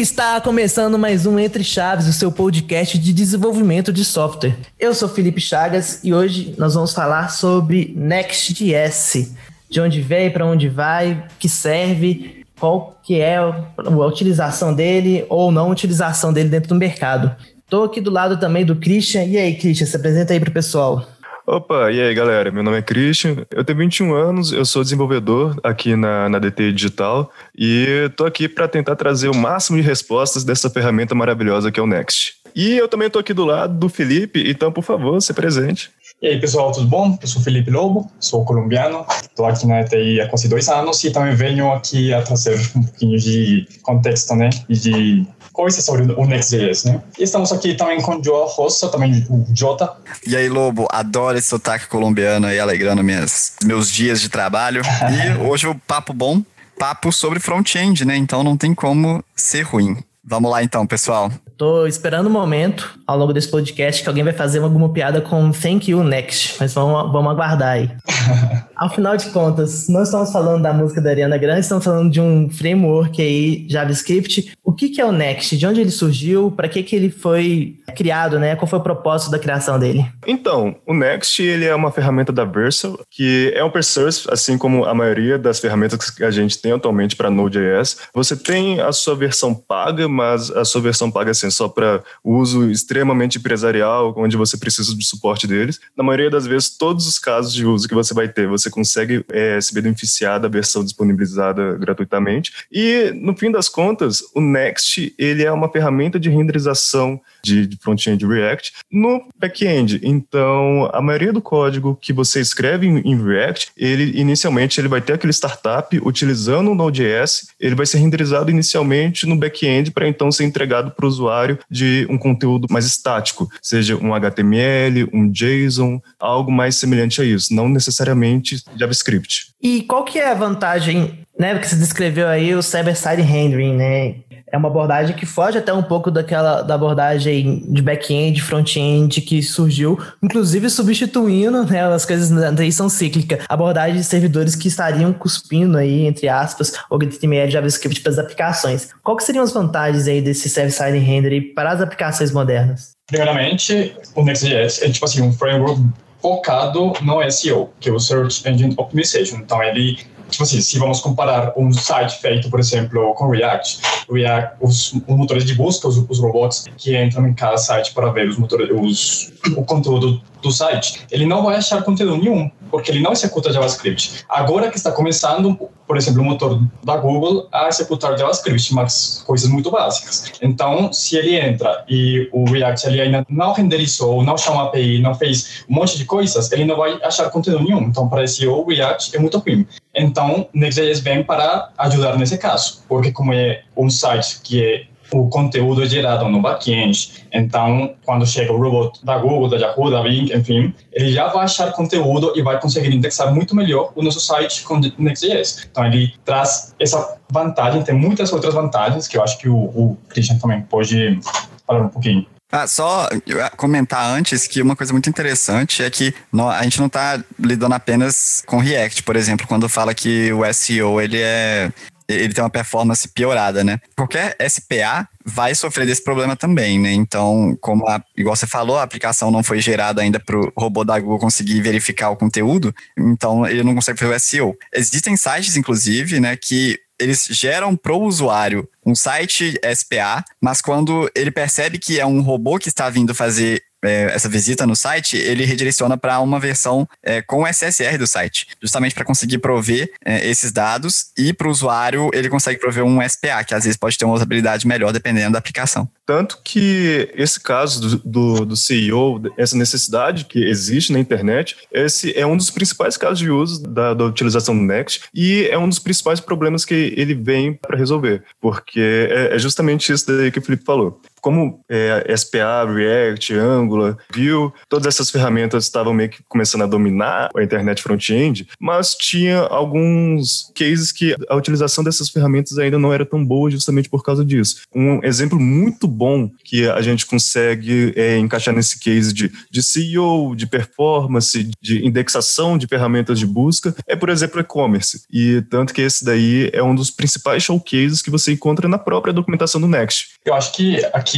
Está começando mais um Entre Chaves, o seu podcast de desenvolvimento de software. Eu sou Felipe Chagas e hoje nós vamos falar sobre Next.js. De onde veio, para onde vai, que serve, qual que é a utilização dele ou não utilização dele dentro do mercado. Estou aqui do lado também do Christian. E aí, Christian, se apresenta aí para o pessoal. Opa, e aí galera, meu nome é Christian, eu tenho 21 anos, eu sou desenvolvedor aqui na, na DT Digital e tô aqui para tentar trazer o máximo de respostas dessa ferramenta maravilhosa que é o Next. E eu também tô aqui do lado do Felipe, então por favor, se presente. E aí pessoal, tudo bom? Eu sou Felipe Lobo, sou colombiano, estou aqui na ETI há quase dois anos e também venho aqui a trazer um pouquinho de contexto, né, e de coisas sobre o Next.js, né? E estamos aqui também com o João Rossa, também o Jota. E aí, Lobo, adoro esse sotaque colombiano aí, alegrando minhas, meus dias de trabalho. e hoje o papo bom, papo sobre front-end, né? Então não tem como ser ruim. Vamos lá então, pessoal. Tô esperando o um momento, ao longo desse podcast, que alguém vai fazer alguma piada com Thank You Next, mas vamos, vamos aguardar aí. ao final de contas, não estamos falando da música da Ariana Grande, estamos falando de um framework aí, JavaScript. O que, que é o Next? De onde ele surgiu? Para que, que ele foi criado, né? Qual foi o propósito da criação dele? Então, o Next ele é uma ferramenta da Vercel, que é open source, assim como a maioria das ferramentas que a gente tem atualmente para Node.js. Você tem a sua versão paga, mas a sua versão paga assim, só para uso extremamente empresarial, onde você precisa de suporte deles. Na maioria das vezes, todos os casos de uso que você vai ter, você consegue é, se beneficiar da versão disponibilizada gratuitamente. E, no fim das contas, o Next ele é uma ferramenta de renderização de, de front-end React no back-end. Então, a maioria do código que você escreve em, em, React, ele inicialmente ele vai ter aquele startup utilizando o Node.js, ele vai ser renderizado inicialmente no back-end para então ser entregado para o usuário de um conteúdo mais estático, seja um HTML, um JSON, algo mais semelhante a isso, não necessariamente JavaScript. E qual que é a vantagem, né, que você descreveu aí o server-side rendering, né? é uma abordagem que foge até um pouco daquela da abordagem de back-end, front-end que surgiu, inclusive substituindo, né, as coisas daí são cíclicas, abordagem de servidores que estariam cuspindo aí, entre aspas, o HTML JavaScript para as aplicações. Qual que seriam as vantagens aí desse server-side render para as aplicações modernas? Primeiramente, o Next.js é tipo assim, um framework focado no SEO, que é o Search Engine Optimization. Então, ele tipo assim, se vamos comparar um site feito, por exemplo, com React, React os, os motores de busca, os, os robôs que entram em cada site para ver os motores, os, o conteúdo do site, ele não vai achar conteúdo nenhum, porque ele não executa JavaScript. Agora que está começando, por exemplo, o motor da Google a executar JavaScript, mas coisas muito básicas. Então, se ele entra e o React ele ainda não renderizou, não chama API, não fez um monte de coisas, ele não vai achar conteúdo nenhum. Então, para esse o React é muito ruim. Então, Next.js vem para ajudar nesse caso, porque como é um site que é o conteúdo é gerado no back-end. Então, quando chega o robot da Google, da Yahoo, da Bing, enfim, ele já vai achar conteúdo e vai conseguir indexar muito melhor o nosso site com Next.js. Então, ele traz essa vantagem, tem muitas outras vantagens que eu acho que o, o Christian também pode falar um pouquinho. Ah, só comentar antes que uma coisa muito interessante é que a gente não está lidando apenas com React, por exemplo, quando fala que o SEO ele é ele tem uma performance piorada, né? Qualquer SPA vai sofrer desse problema também, né? Então, como a, igual você falou, a aplicação não foi gerada ainda para o robô da Google conseguir verificar o conteúdo, então ele não consegue fazer o SEO. Existem sites, inclusive, né, que eles geram para o usuário um site SPA, mas quando ele percebe que é um robô que está vindo fazer é, essa visita no site, ele redireciona para uma versão é, com SSR do site, justamente para conseguir prover é, esses dados e para o usuário ele consegue prover um SPA, que às vezes pode ter uma usabilidade melhor dependendo da aplicação. Tanto que esse caso do, do, do CEO, essa necessidade que existe na internet, esse é um dos principais casos de uso da, da utilização do Next e é um dos principais problemas que ele vem para resolver, porque é, é justamente isso daí que o Felipe falou. Como é, SPA, React, Angular, Vue, todas essas ferramentas estavam meio que começando a dominar a internet front-end, mas tinha alguns cases que a utilização dessas ferramentas ainda não era tão boa justamente por causa disso. Um exemplo muito bom que a gente consegue é, encaixar nesse case de, de CEO, de performance, de indexação de ferramentas de busca, é, por exemplo, e-commerce. E tanto que esse daí é um dos principais showcases que você encontra na própria documentação do Next. Eu acho que aqui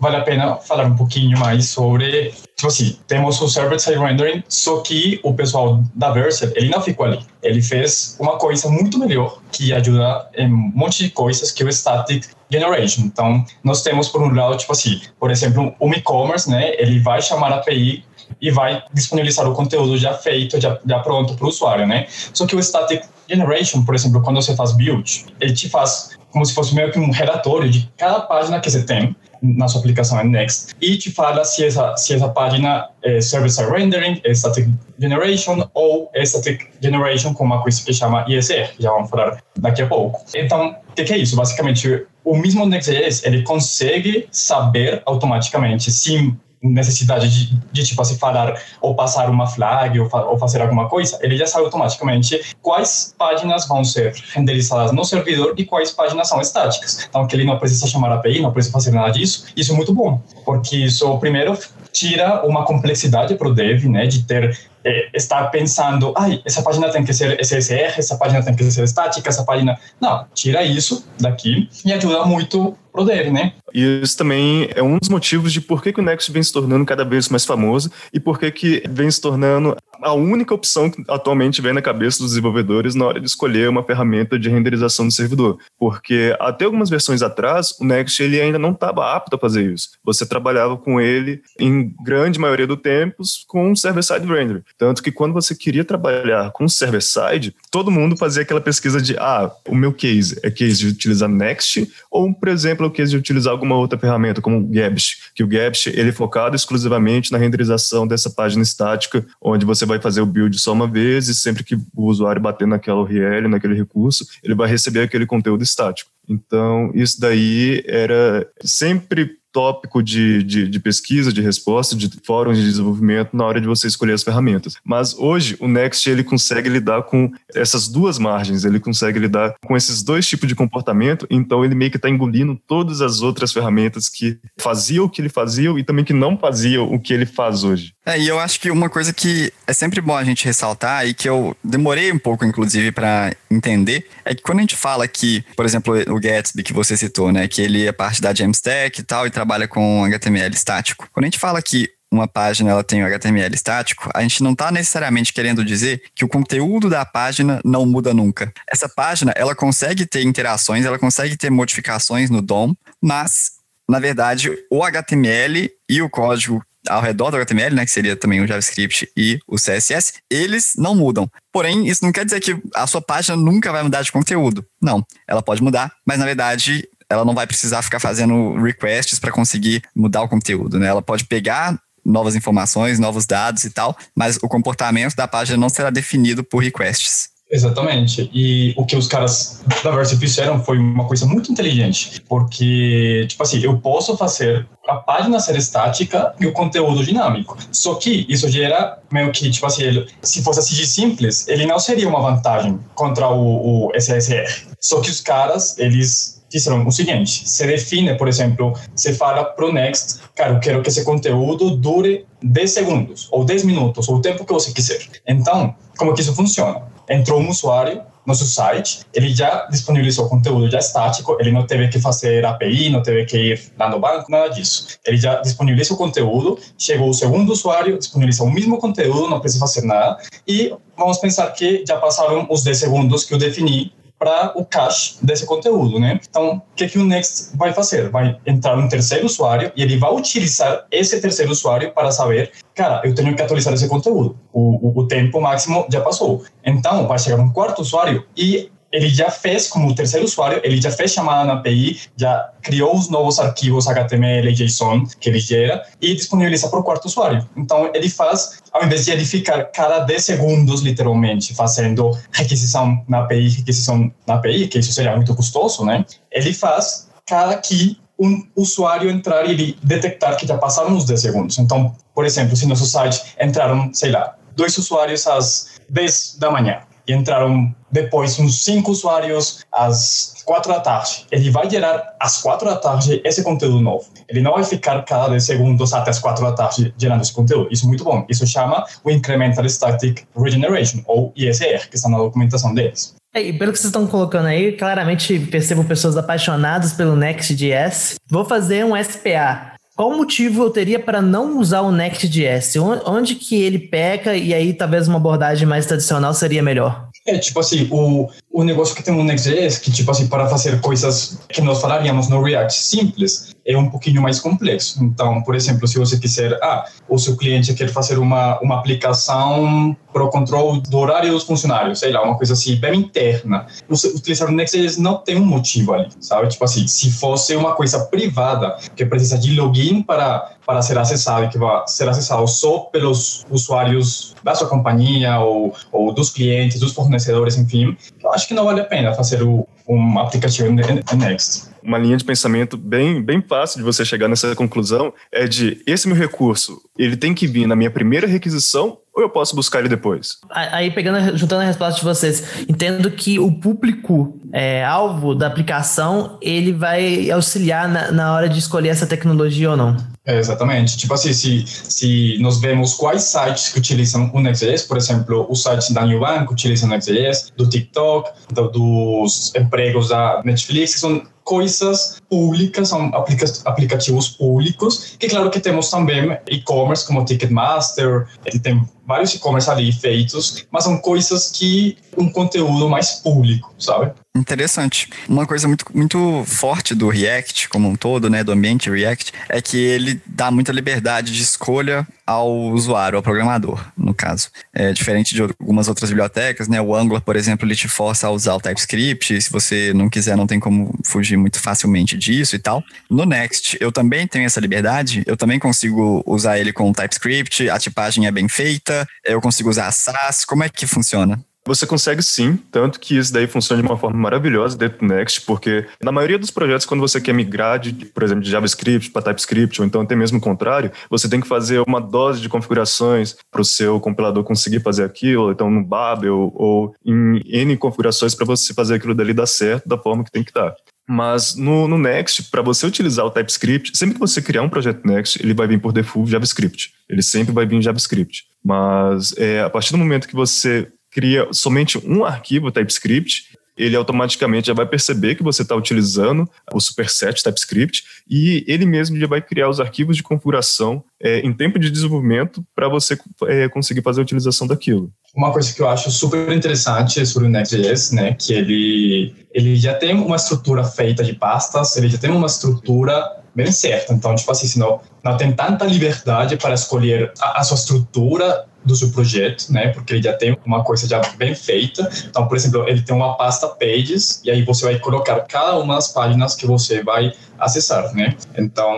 vale a pena falar um pouquinho mais sobre tipo assim, temos o server-side rendering, só que o pessoal da Vercel, ele não ficou ali. Ele fez uma coisa muito melhor que ajuda em um monte de coisas que é o static generation. Então, nós temos por um lado, tipo assim, por exemplo, o e-commerce, né, ele vai chamar a API e vai disponibilizar o conteúdo já feito, já, já pronto para o usuário, né? Só que o static generation, por exemplo, quando você faz build, ele te faz como se fosse meio que um relatório de cada página que você tem na sua aplicação Next e te fala se essa, se essa página é Server-Side Rendering, é Static Generation ou é Static Generation com uma coisa que chama ISR, já vamos falar daqui a pouco. Então, o que, que, é isso? Basicamente, o mesmo Next.js, ele consegue saber automaticamente se necessidade de, de tipo assim, falar ou passar uma flag ou, fa ou, fazer alguma coisa, ele já sabe automaticamente quais páginas vão ser renderizadas no servidor e quais páginas são estáticas. Então, que ele não precisa chamar API, não precisa fazer nada disso. Isso é muito bom, porque isso, primeiro, tira uma complexidade para o dev, né, de ter é, estar pensando, ai, essa página tem que ser SSR, essa página tem que ser estática, essa página. Não, tira isso daqui e ajuda muito pro dev, né? E isso também é um dos motivos de por que, que o Next vem se tornando cada vez mais famoso e por que, que vem se tornando a única opção que atualmente vem na cabeça dos desenvolvedores na hora de escolher uma ferramenta de renderização do servidor. Porque até algumas versões atrás, o Next ele ainda não estava apto a fazer isso. Você trabalhava com ele, em grande maioria do tempo, com server-side rendering. Tanto que quando você queria trabalhar com server-side, todo mundo fazia aquela pesquisa de, ah, o meu case é case de utilizar Next, ou, por exemplo, é o de utilizar alguma outra ferramenta, como o Gabsh, que o Gabsh ele é focado exclusivamente na renderização dessa página estática, onde você vai fazer o build só uma vez e sempre que o usuário bater naquela URL, naquele recurso, ele vai receber aquele conteúdo estático. Então, isso daí era sempre tópico de, de, de, pesquisa, de resposta, de fóruns de desenvolvimento na hora de você escolher as ferramentas. Mas hoje o Next ele consegue lidar com essas duas margens, ele consegue lidar com esses dois tipos de comportamento, então ele meio que está engolindo todas as outras ferramentas que faziam o que ele fazia e também que não faziam o que ele faz hoje. É, e eu acho que uma coisa que é sempre bom a gente ressaltar e que eu demorei um pouco, inclusive, para entender, é que quando a gente fala que, por exemplo, o Gatsby que você citou, né, que ele é parte da Jamstack e tal, e trabalha com HTML estático. Quando a gente fala que uma página ela tem o HTML estático, a gente não está necessariamente querendo dizer que o conteúdo da página não muda nunca. Essa página ela consegue ter interações, ela consegue ter modificações no DOM, mas na verdade o HTML e o código ao redor do HTML, né, que seria também o JavaScript e o CSS, eles não mudam. Porém, isso não quer dizer que a sua página nunca vai mudar de conteúdo. Não, ela pode mudar, mas na verdade ela não vai precisar ficar fazendo requests para conseguir mudar o conteúdo, né? Ela pode pegar novas informações, novos dados e tal, mas o comportamento da página não será definido por requests. Exatamente. E o que os caras da Verse fizeram foi uma coisa muito inteligente, porque, tipo assim, eu posso fazer a página ser estática e o conteúdo dinâmico. Só que isso gera meio que, tipo assim, ele, se fosse assim de simples, ele não seria uma vantagem contra o, o SSR. Só que os caras, eles fizeram o seguinte: você define, por exemplo, você fala pro Next, cara, eu quero que esse conteúdo dure 10 segundos, ou 10 minutos, ou o tempo que você quiser. Então, como que isso funciona? Entrou um usuário no seu site, ele já disponibilizou conteúdo já estático, ele não teve que fazer API, não teve que ir lá no banco, nada disso. Ele já disponibiliza o conteúdo, chegou o segundo usuário, disponibiliza o mesmo conteúdo, não precisa fazer nada, e vamos pensar que já passaram os 10 segundos que eu defini para o cache desse conteúdo, né? Então, o que, que o Next vai fazer? Vai entrar um terceiro usuário e ele vai utilizar esse terceiro usuário para saber, cara, eu tenho que atualizar esse conteúdo. O, o, o tempo máximo já passou. Então, vai chegar um quarto usuário e ele já fez, como terceiro usuário, ele já fez chamada na API, já criou os novos arquivos HTML e JSON que ele gera e disponibiliza para o quarto usuário. Então, ele faz, ao invés de ele ficar cada 10 segundos, literalmente, fazendo requisição na API, requisição na API, que isso seria muito custoso, né? Ele faz cada que um usuário entrar e detectar que já passaram os 10 segundos. Então, por exemplo, se no nosso site entraram, sei lá, dois usuários às 10 da manhã e entraram depois uns cinco usuários às quatro da tarde. Ele vai gerar às quatro da tarde esse conteúdo novo. Ele não vai ficar cada 10 segundos até as quatro da tarde gerando esse conteúdo. Isso é muito bom. Isso chama o Incremental Static Regeneration, ou ISR, que está na documentação deles. É, e pelo que vocês estão colocando aí, claramente percebo pessoas apaixonadas pelo Next.js. Vou fazer um SPA. Qual motivo eu teria para não usar o Next.js? Onde que ele peca e aí talvez uma abordagem mais tradicional seria melhor? É, tipo assim, o, o negócio que tem no Next.js, que tipo assim, para fazer coisas que nós falaríamos no React simples, é um pouquinho mais complexo. Então, por exemplo, se você quiser, ah, o seu cliente quer fazer uma, uma aplicação para o controle do horário dos funcionários, sei lá, uma coisa assim, bem interna. Você utilizar o Next.js não tem um motivo ali, sabe? Tipo assim, se fosse uma coisa privada, que precisa de login para, para ser acessado, que vai ser acessado só pelos usuários da sua companhia ou, ou dos clientes, dos fornecedores, enfim, eu acho que não vale a pena fazer o, um aplicativo Next uma linha de pensamento bem, bem fácil de você chegar nessa conclusão é de esse meu recurso, ele tem que vir na minha primeira requisição ou eu posso buscar ele depois? Aí, pegando, juntando a resposta de vocês, entendo que o público é, alvo da aplicação, ele vai auxiliar na, na hora de escolher essa tecnologia ou não. É, exatamente. Tipo assim, se, se nós vemos quais sites que utilizam o Next.js, por exemplo, o site da New Bank utiliza o Next.js, do TikTok, do, dos empregos da Netflix, que são coisas públicas, são aplica aplicativos públicos, que claro que temos também e-commerce como Ticketmaster, tem vários e-commerce ali feitos, mas são coisas que um conteúdo mais público, sabe? Interessante. Uma coisa muito, muito forte do React como um todo, né, do ambiente React, é que ele dá muita liberdade de escolha ao usuário, ao programador, no caso. É diferente de algumas outras bibliotecas, né? O Angular, por exemplo, ele te força a usar o TypeScript. Se você não quiser, não tem como fugir muito facilmente disso e tal. No Next, eu também tenho essa liberdade. Eu também consigo usar ele com o TypeScript. A tipagem é bem feita. Eu consigo usar SAS. Como é que funciona? Você consegue sim, tanto que isso daí funciona de uma forma maravilhosa dentro do Next, porque na maioria dos projetos, quando você quer migrar, de, por exemplo, de JavaScript para TypeScript, ou então até mesmo o contrário, você tem que fazer uma dose de configurações para o seu compilador conseguir fazer aquilo, então no Babel, ou em N configurações para você fazer aquilo dali dar certo da forma que tem que dar. Mas no, no Next, para você utilizar o TypeScript, sempre que você criar um projeto Next, ele vai vir por default JavaScript. Ele sempre vai vir em JavaScript. Mas é, a partir do momento que você cria somente um arquivo TypeScript, ele automaticamente já vai perceber que você está utilizando o superset TypeScript e ele mesmo já vai criar os arquivos de configuração é, em tempo de desenvolvimento para você é, conseguir fazer a utilização daquilo. Uma coisa que eu acho super interessante sobre o Next.js, né, que ele, ele já tem uma estrutura feita de pastas, ele já tem uma estrutura bem certa. Então, tipo assim, não, não tem tanta liberdade para escolher a, a sua estrutura do seu projeto, né? Porque ele já tem uma coisa já bem feita. Então, por exemplo, ele tem uma pasta pages e aí você vai colocar cada uma das páginas que você vai acessar, né? Então,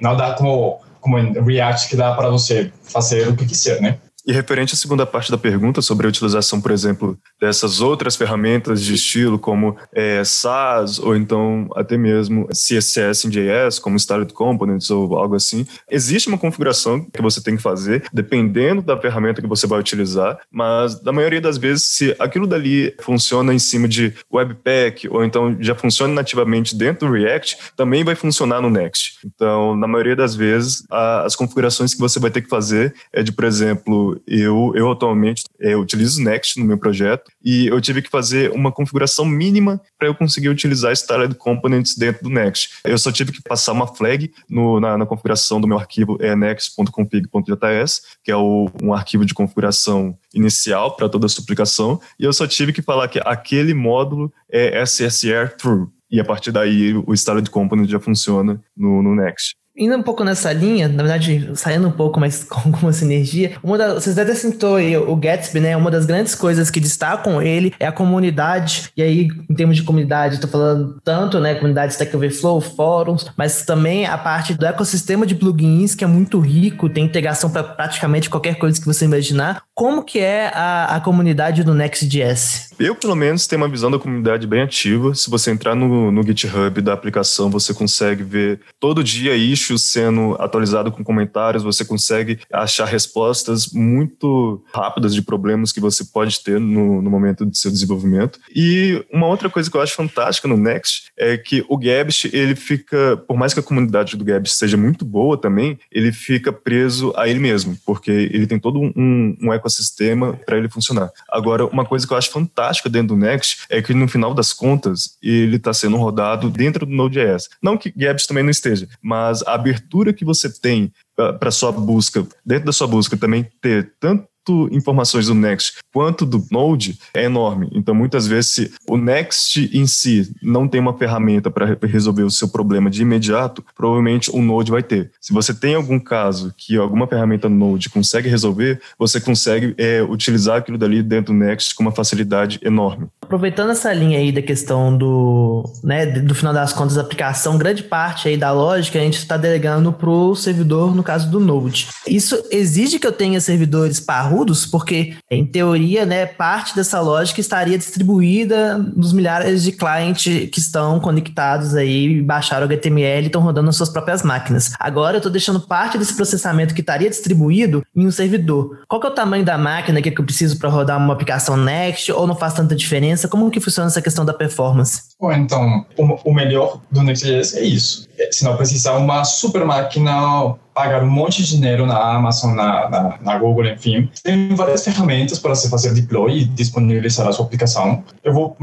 não dá como como em React que dá para você fazer o que quiser, né? E referente à segunda parte da pergunta sobre a utilização, por exemplo, dessas outras ferramentas de estilo, como é, SAS ou então até mesmo CSS em JS, como Started Components ou algo assim, existe uma configuração que você tem que fazer, dependendo da ferramenta que você vai utilizar, mas na maioria das vezes, se aquilo dali funciona em cima de Webpack ou então já funciona nativamente dentro do React, também vai funcionar no Next. Então, na maioria das vezes, a, as configurações que você vai ter que fazer é de, por exemplo, eu, eu atualmente eu utilizo Next no meu projeto e eu tive que fazer uma configuração mínima para eu conseguir utilizar Started Components dentro do Next. Eu só tive que passar uma flag no, na, na, configuração do meu arquivo é next.config.js, que é o, um arquivo de configuração inicial para toda a sua aplicação, e eu só tive que falar que aquele módulo é SSR true. E a partir daí o Started Component já funciona no, no Next. Indo um pouco nessa linha, na verdade, saindo um pouco, mas com alguma sinergia, uma das, vocês até citou aí o Gatsby, né? Uma das grandes coisas que destacam ele é a comunidade. E aí, em termos de comunidade, estou falando tanto, né? Comunidade Stack Overflow, fóruns, mas também a parte do ecossistema de plugins, que é muito rico, tem integração para praticamente qualquer coisa que você imaginar. Como que é a, a comunidade do Next.js? Eu, pelo menos, tenho uma visão da comunidade bem ativa. Se você entrar no, no GitHub da aplicação, você consegue ver todo dia issues sendo atualizado com comentários, você consegue achar respostas muito rápidas de problemas que você pode ter no, no momento de seu desenvolvimento. E uma outra coisa que eu acho fantástica no Next é que o Gabst, ele fica, por mais que a comunidade do Gabst seja muito boa também, ele fica preso a ele mesmo, porque ele tem todo um, um ecossistema para ele funcionar. Agora, uma coisa que eu acho fantástica dentro do Next é que no final das contas ele está sendo rodado dentro do Node.js. Não que Gabs também não esteja, mas a abertura que você tem para sua busca, dentro da sua busca também ter tanto informações do Next quanto do Node é enorme. Então, muitas vezes, se o Next em si não tem uma ferramenta para resolver o seu problema de imediato, provavelmente o Node vai ter. Se você tem algum caso que alguma ferramenta Node consegue resolver, você consegue é, utilizar aquilo dali dentro do Next com uma facilidade enorme. Aproveitando essa linha aí da questão do, né, do final das contas da aplicação, grande parte aí da lógica a gente está delegando para o servidor, no caso do Node. Isso exige que eu tenha servidores parrudos, porque em teoria, né, parte dessa lógica estaria distribuída nos milhares de clientes que estão conectados aí, baixaram o HTML e estão rodando nas suas próprias máquinas. Agora eu estou deixando parte desse processamento que estaria distribuído em um servidor. Qual é o tamanho da máquina que eu preciso para rodar uma aplicação Next ou não faz tanta diferença? Como que funciona essa questão da performance? Bom, então, o, melhor do Next.js é isso. É, se não precisar uma super máquina, pagar um monte de dinheiro na Amazon, na, na, na, Google, enfim. Tem várias ferramentas para você fazer deploy e disponibilizar a sua aplicação. Eu vou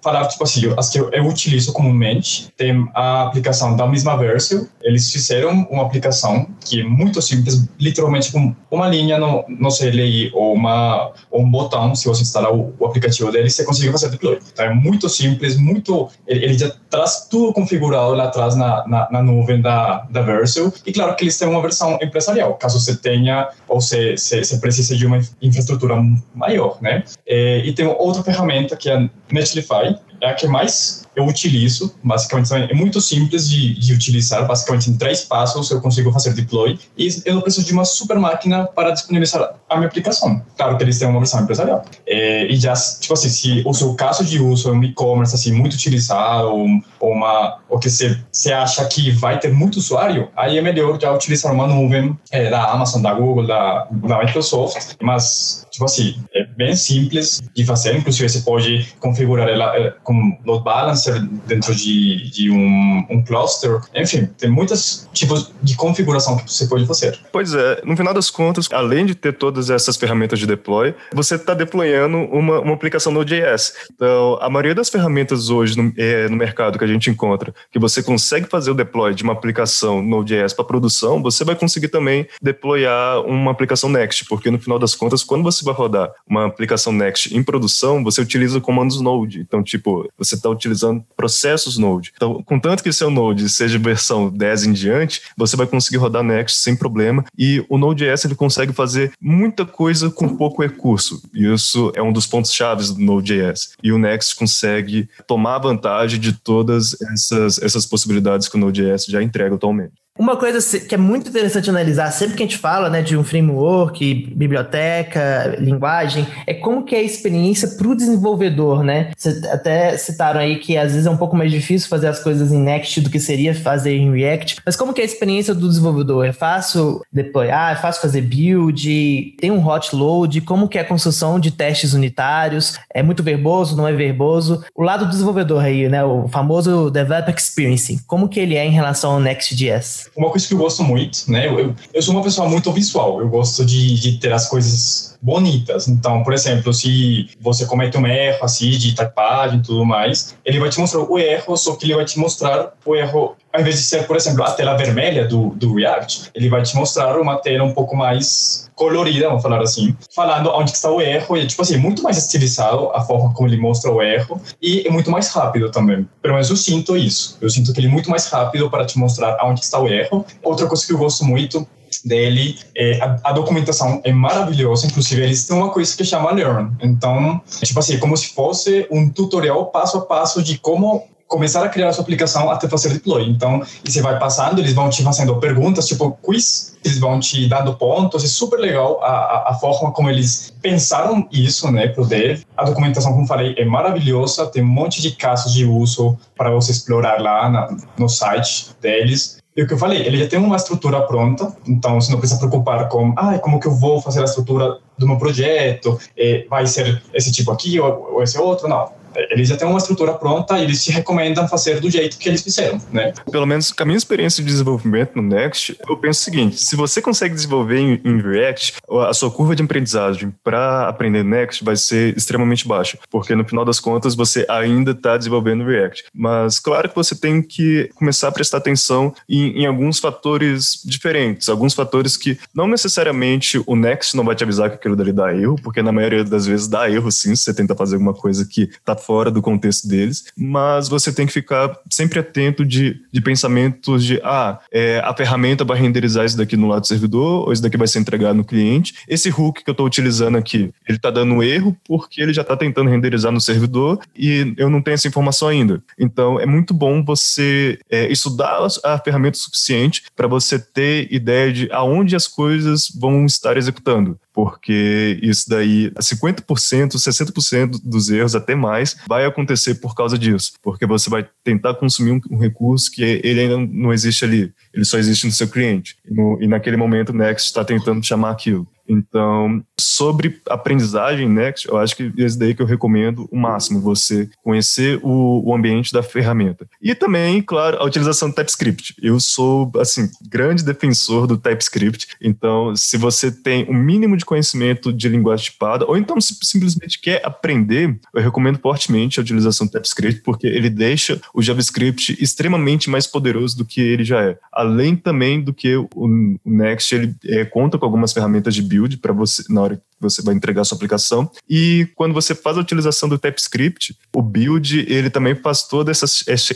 falar, tipo assim, as que eu, eu, utilizo comumente, tem a aplicação da mesma Vercel. Eles fizeram uma aplicação que é muito simples, literalmente com uma linha no, no CLI ou, uma, ou um botão, se você instalar o, o aplicativo deles, você consegue fazer deploy. Então é muito simples, muito... Ele, ele já traz tudo configurado lá atrás na, na, na, nuvem da, da Vercel. E claro que eles têm uma versão empresarial, caso você tenha ou você, você, você precise de uma infraestrutura maior, né? E, e tem outra ferramenta que é a Netlify, é a que mais eu utilizo, basicamente é muito simples de, de utilizar, basicamente em três passos eu consigo fazer deploy e eu não preciso de uma super máquina para disponibilizar a minha aplicação. Claro que eles têm uma versão empresarial. É, e já, tipo assim, se o seu caso de uso é um e-commerce assim, muito utilizado ou, uma, ou que você acha que vai ter muito usuário, aí é melhor já utilizar uma nuvem é, da Amazon, da Google, da, da Microsoft, mas tipo assim, é bem simples de fazer, inclusive você pode configurar ela é, com load balancer dentro de, de um, um cluster, enfim, tem muitos tipos de configuração que você pode fazer. Pois é, no final das contas, além de ter todas essas ferramentas de deploy, você está deployando uma, uma aplicação Node.js. Então, a maioria das ferramentas hoje no, é, no mercado que a gente encontra, que você consegue fazer o deploy de uma aplicação Node.js para produção, você vai conseguir também deployar uma aplicação Next, porque no final das contas, quando você vai rodar uma aplicação Next em produção, você utiliza comandos Node. Então, tipo, você está utilizando processos Node. Então, contanto que seu Node seja versão 10 em diante, você vai conseguir rodar Next sem problema. E o Node.js ele consegue fazer muita coisa com pouco recurso. E isso é um dos pontos chaves do Node.js. E o Next consegue tomar vantagem de todas essas, essas possibilidades que o Node.js já entrega atualmente. Uma coisa que é muito interessante analisar, sempre que a gente fala né, de um framework, biblioteca, linguagem, é como que é a experiência para o desenvolvedor, né? Vocês até citaram aí que às vezes é um pouco mais difícil fazer as coisas em Next do que seria fazer em React, mas como que é a experiência do desenvolvedor? É fácil deployar? É fácil fazer build? Tem um hot load? Como que é a construção de testes unitários? É muito verboso? Não é verboso? O lado do desenvolvedor aí, né? O famoso Developer Experience, como que ele é em relação ao Next.js? Uma coisa que eu gosto muito, né? Eu, eu sou uma pessoa muito visual, eu gosto de, de ter as coisas bonitas. Então, por exemplo, se você comete um erro assim de typagem e tudo mais, ele vai te mostrar o erro, só que ele vai te mostrar o erro ao invés de ser, por exemplo, a tela vermelha do, do React, ele vai te mostrar uma tela um pouco mais colorida, vamos falar assim, falando onde está o erro, e tipo assim, muito mais estilizado a forma como ele mostra o erro, e é muito mais rápido também. Pelo menos eu sinto isso. Eu sinto que ele é muito mais rápido para te mostrar onde está o erro. Outra coisa que eu gosto muito dele. É, a, a, documentação é maravilhosa, inclusive eles têm uma coisa que chama Learn. Então, tipo assim, é como se fosse um tutorial passo a passo de como começar a criar a sua aplicação até fazer deploy. Então, e você vai passando, eles vão te fazendo perguntas, tipo quiz, eles vão te dando pontos. É super legal a, a, a forma como eles pensaram isso, né, pro dev. A documentação, como falei, é maravilhosa, tem um monte de casos de uso para você explorar lá na, no site deles. E o que eu falei, ele já tem uma estrutura pronta, então você não precisa preocupar com, ah, como que eu vou fazer a estrutura do meu projeto, é, vai ser esse tipo aqui ou, ou esse outro, não eles já têm uma estrutura pronta e eles te recomendam fazer do jeito que eles fizeram, né? Pelo menos com a minha experiência de desenvolvimento no Next, eu penso o seguinte: se você consegue desenvolver em, em React, a sua curva de aprendizagem para aprender Next vai ser extremamente baixa, porque no final das contas você ainda está desenvolvendo React. Mas claro que você tem que começar a prestar atenção em, em alguns fatores diferentes, alguns fatores que não necessariamente o Next não vai te avisar que aquilo dali dá erro, porque na maioria das vezes dá erro sim, se você tenta fazer alguma coisa que está fora do contexto deles, mas você tem que ficar sempre atento de, de pensamentos de, ah, é, a ferramenta vai renderizar isso daqui no lado do servidor, ou isso daqui vai ser entregado no cliente. Esse hook que eu estou utilizando aqui, ele está dando erro porque ele já está tentando renderizar no servidor e eu não tenho essa informação ainda. Então, é muito bom você é, estudar a ferramenta o suficiente para você ter ideia de aonde as coisas vão estar executando porque isso daí, 50%, 60% dos erros, até mais, vai acontecer por causa disso, porque você vai tentar consumir um, um recurso que ele ainda não existe ali, ele só existe no seu cliente, no, e naquele momento o Next está tentando chamar aquilo. Então, sobre aprendizagem Next, eu acho que esse daí que eu recomendo o máximo, você conhecer o, o, ambiente da ferramenta. E também, claro, a utilização do TypeScript. Eu sou, assim, grande defensor do TypeScript, então, se você tem o um mínimo de conhecimento de linguagem tipada, ou então se simplesmente quer aprender, eu recomendo fortemente a utilização do TypeScript, porque ele deixa o JavaScript extremamente mais poderoso do que ele já é. Além também do que o, o Next, ele é, conta com algumas ferramentas de build para você na hora que você vai entregar a sua aplicação. E quando você faz a utilização do TypeScript, o build ele também faz toda essa,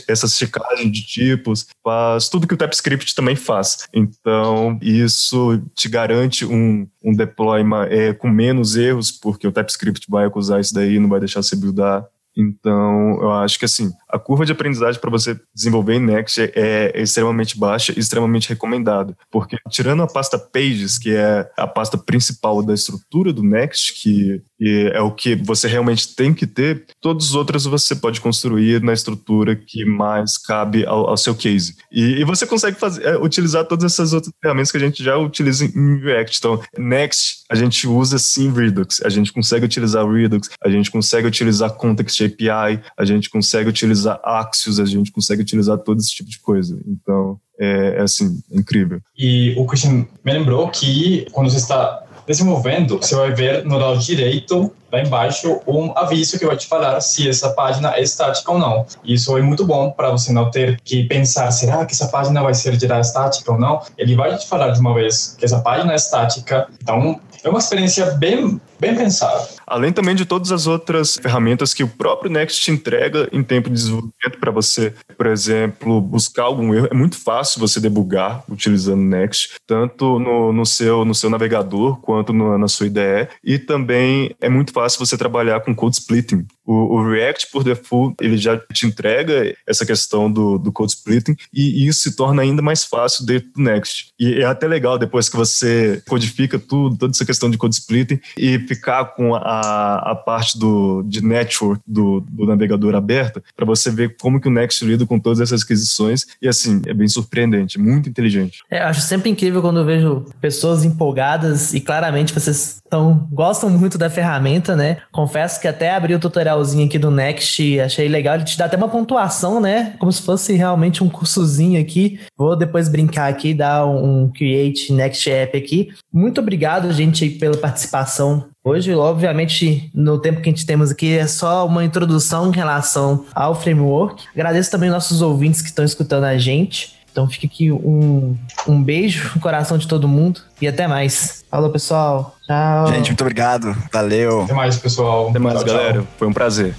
essa checagem de tipos, faz tudo que o TypeScript também faz. Então, isso te garante um, um deployment é, com menos erros, porque o TypeScript vai acusar isso daí, não vai deixar você buildar. Então, eu acho que assim, a curva de aprendizagem para você desenvolver em Next é, é, extremamente baixa e extremamente recomendada, porque tirando a pasta Pages, que é a pasta principal da estrutura do Next, que, que é o que você realmente tem que ter, todos os outros você pode construir na estrutura que mais cabe ao, ao seu case. E, e, você consegue fazer, é, utilizar todas essas outras ferramentas que a gente já utiliza em React. Então, Next a gente usa sim Redux, a gente consegue utilizar Redux, a gente consegue utilizar Context API, a gente consegue utilizar Axios, a gente consegue utilizar todo esse tipo de coisa. Então, é, é assim, é incrível. E o Christian me lembrou que quando você está desenvolvendo, você vai ver no lado direito, lá embaixo, um aviso que vai te falar se essa página é estática ou não. Isso é muito bom para você não ter que pensar, será que essa página vai ser já estática ou não? Ele vai te falar de uma vez que essa página é estática, então é uma experiência bem, bem pensada. Além também de todas as outras ferramentas que o próprio Next entrega em tempo de desenvolvimento para você, por exemplo, buscar algum erro. É muito fácil você debugar utilizando Next, tanto no, no, seu, no seu navegador quanto no, na sua IDE. E também é muito fácil você trabalhar com code splitting. O, o, React, por default, ele já te entrega essa questão do, do code splitting e isso se torna ainda mais fácil dentro do Next. E é até legal depois que você codifica tudo, toda essa questão de code splitting e ficar com a, a parte do, de network do, do navegador aberta para você ver como que o Next lida com todas essas aquisições e assim, é bem surpreendente, muito inteligente. É, acho sempre incrível quando eu vejo pessoas empolgadas e claramente vocês tão, gostam muito da ferramenta, né? Confesso que até abri o tutorial tutorialzinho aqui do Next, achei legal. Ele te dá até uma pontuação, né? Como se fosse realmente um cursozinho aqui. Vou depois brincar aqui, dar um Create Next App aqui. Muito obrigado, gente, pela participação Hoje, obviamente, no tempo que a gente temos aqui, é só uma introdução em relação ao framework. Agradeço também nossos ouvintes que estão escutando a gente. Então fica aqui um, um beijo no coração de todo mundo e até mais. Falou, pessoal. Tchau. Gente, muito obrigado. Valeu. Até mais, pessoal. Até mais, tchau, galera. Tchau. Foi um prazer.